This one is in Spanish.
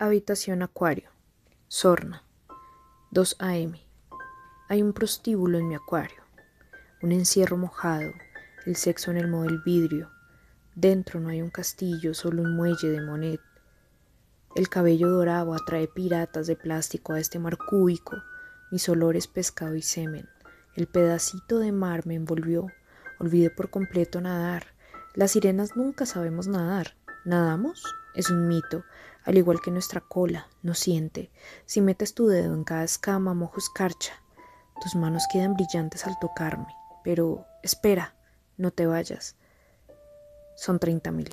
Habitación Acuario. Sorna. 2 AM. Hay un prostíbulo en mi acuario. Un encierro mojado. El sexo en el model vidrio. Dentro no hay un castillo, solo un muelle de Monet. El cabello dorado atrae piratas de plástico a este mar cúbico. Mis olores pescado y semen. El pedacito de mar me envolvió. Olvidé por completo nadar. Las sirenas nunca sabemos nadar. ¿Nadamos? Es un mito, al igual que nuestra cola, no siente. Si metes tu dedo en cada escama, mojo escarcha. Tus manos quedan brillantes al tocarme. Pero espera, no te vayas. Son treinta mil.